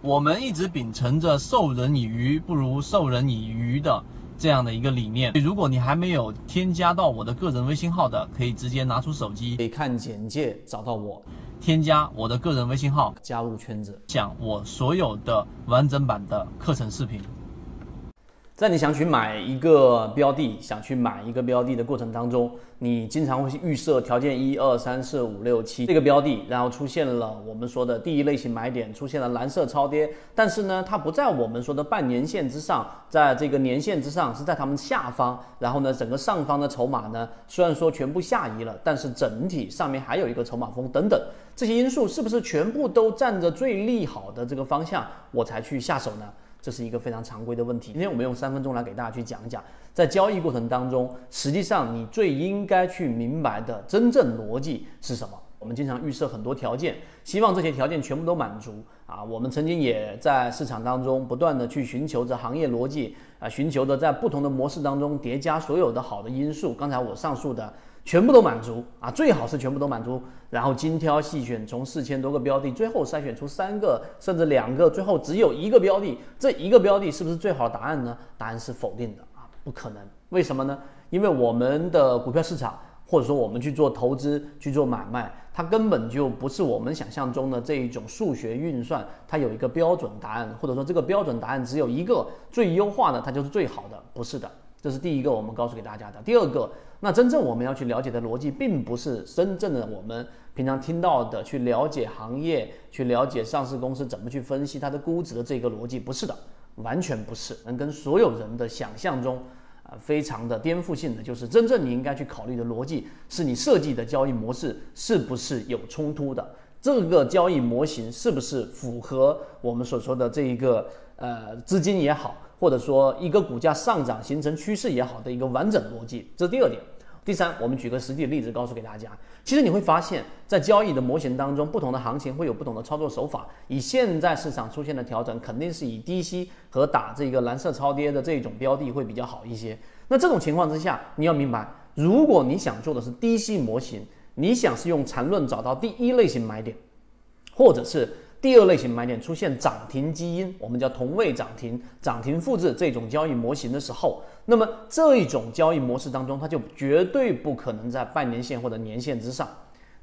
我们一直秉承着授人以鱼不如授人以渔的这样的一个理念。如果你还没有添加到我的个人微信号的，可以直接拿出手机，可以看简介找到我，添加我的个人微信号，加入圈子，讲我所有的完整版的课程视频。在你想去买一个标的，想去买一个标的的过程当中，你经常会去预设条件一二三四五六七这个标的，然后出现了我们说的第一类型买点，出现了蓝色超跌，但是呢，它不在我们说的半年线之上，在这个年线之上，是在它们下方，然后呢，整个上方的筹码呢，虽然说全部下移了，但是整体上面还有一个筹码峰等等，这些因素是不是全部都站着最利好的这个方向，我才去下手呢？这是一个非常常规的问题。今天我们用三分钟来给大家去讲一讲，在交易过程当中，实际上你最应该去明白的真正逻辑是什么。我们经常预设很多条件，希望这些条件全部都满足啊。我们曾经也在市场当中不断的去寻求着行业逻辑啊，寻求着在不同的模式当中叠加所有的好的因素。刚才我上述的。全部都满足啊，最好是全部都满足，然后精挑细选，从四千多个标的，最后筛选出三个甚至两个，最后只有一个标的，这一个标的是不是最好的答案呢？答案是否定的啊，不可能。为什么呢？因为我们的股票市场，或者说我们去做投资、去做买卖，它根本就不是我们想象中的这一种数学运算，它有一个标准答案，或者说这个标准答案只有一个最优化的，它就是最好的，不是的。这是第一个我们告诉给大家的。第二个，那真正我们要去了解的逻辑，并不是真正的我们平常听到的去了解行业、去了解上市公司怎么去分析它的估值的这个逻辑，不是的，完全不是。能跟所有人的想象中，啊，非常的颠覆性的，就是真正你应该去考虑的逻辑，是你设计的交易模式是不是有冲突的，这个交易模型是不是符合我们所说的这一个呃资金也好。或者说一个股价上涨形成趋势也好的一个完整逻辑，这是第二点。第三，我们举个实际的例子告诉给大家。其实你会发现在交易的模型当中，不同的行情会有不同的操作手法。以现在市场出现的调整，肯定是以低吸和打这个蓝色超跌的这种标的会比较好一些。那这种情况之下，你要明白，如果你想做的是低吸模型，你想是用缠论找到第一类型买点，或者是。第二类型买点出现涨停基因，我们叫同位涨停、涨停复制这种交易模型的时候，那么这一种交易模式当中，它就绝对不可能在半年线或者年线之上。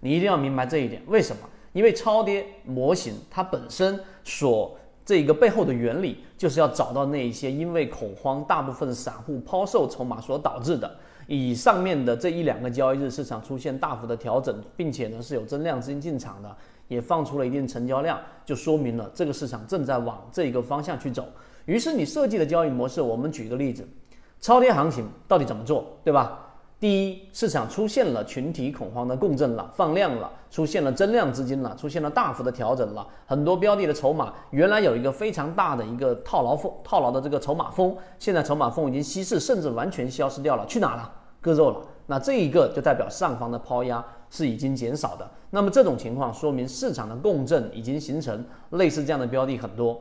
你一定要明白这一点。为什么？因为超跌模型它本身所这个背后的原理，就是要找到那一些因为恐慌，大部分散户抛售筹码所导致的，以上面的这一两个交易日市场出现大幅的调整，并且呢是有增量资金进场的。也放出了一定成交量，就说明了这个市场正在往这个方向去走。于是你设计的交易模式，我们举个例子，超跌行情到底怎么做，对吧？第一，市场出现了群体恐慌的共振了，放量了，出现了增量资金了，出现了大幅的调整了，很多标的的筹码原来有一个非常大的一个套牢风，套牢的这个筹码峰，现在筹码峰已经稀释，甚至完全消失掉了，去哪了？割肉了。那这一个就代表上方的抛压是已经减少的。那么这种情况说明市场的共振已经形成，类似这样的标的很多。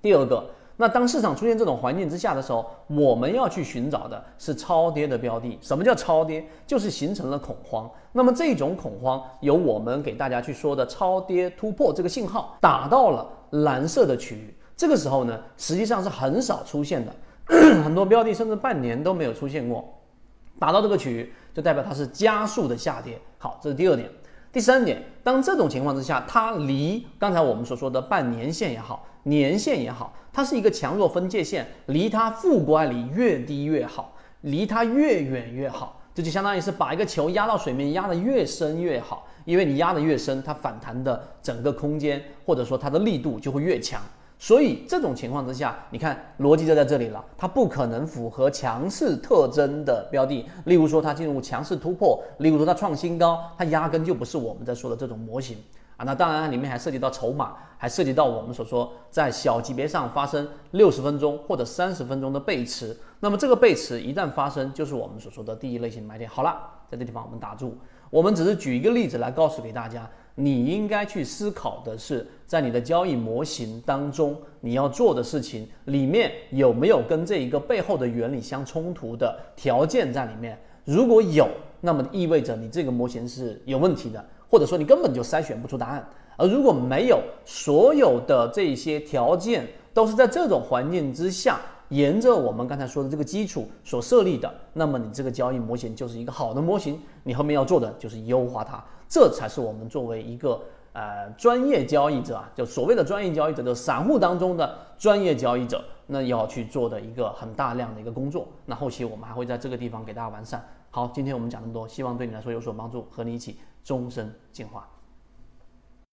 第二个，那当市场出现这种环境之下的时候，我们要去寻找的是超跌的标的。什么叫超跌？就是形成了恐慌。那么这种恐慌由我们给大家去说的超跌突破这个信号打到了蓝色的区域，这个时候呢，实际上是很少出现的，很多标的甚至半年都没有出现过。打到这个区域，就代表它是加速的下跌。好，这是第二点。第三点，当这种情况之下，它离刚才我们所说的半年线也好，年线也好，它是一个强弱分界线，离它负乖离越低越好，离它越远越好。这就相当于是把一个球压到水面，压得越深越好，因为你压得越深，它反弹的整个空间或者说它的力度就会越强。所以这种情况之下，你看逻辑就在这里了，它不可能符合强势特征的标的，例如说它进入强势突破，例如说它创新高，它压根就不是我们在说的这种模型啊。那当然里面还涉及到筹码，还涉及到我们所说在小级别上发生六十分钟或者三十分钟的背驰，那么这个背驰一旦发生，就是我们所说的第一类型买点。好了，在这地方我们打住，我们只是举一个例子来告诉给大家。你应该去思考的是，在你的交易模型当中，你要做的事情里面有没有跟这一个背后的原理相冲突的条件在里面？如果有，那么意味着你这个模型是有问题的，或者说你根本就筛选不出答案。而如果没有所有的这些条件都是在这种环境之下，沿着我们刚才说的这个基础所设立的，那么你这个交易模型就是一个好的模型。你后面要做的就是优化它，这才是我们作为一个呃专业交易者啊，就所谓的专业交易者，就散户当中的专业交易者，那要去做的一个很大量的一个工作。那后期我们还会在这个地方给大家完善。好，今天我们讲这么多，希望对你来说有所帮助，和你一起终身进化。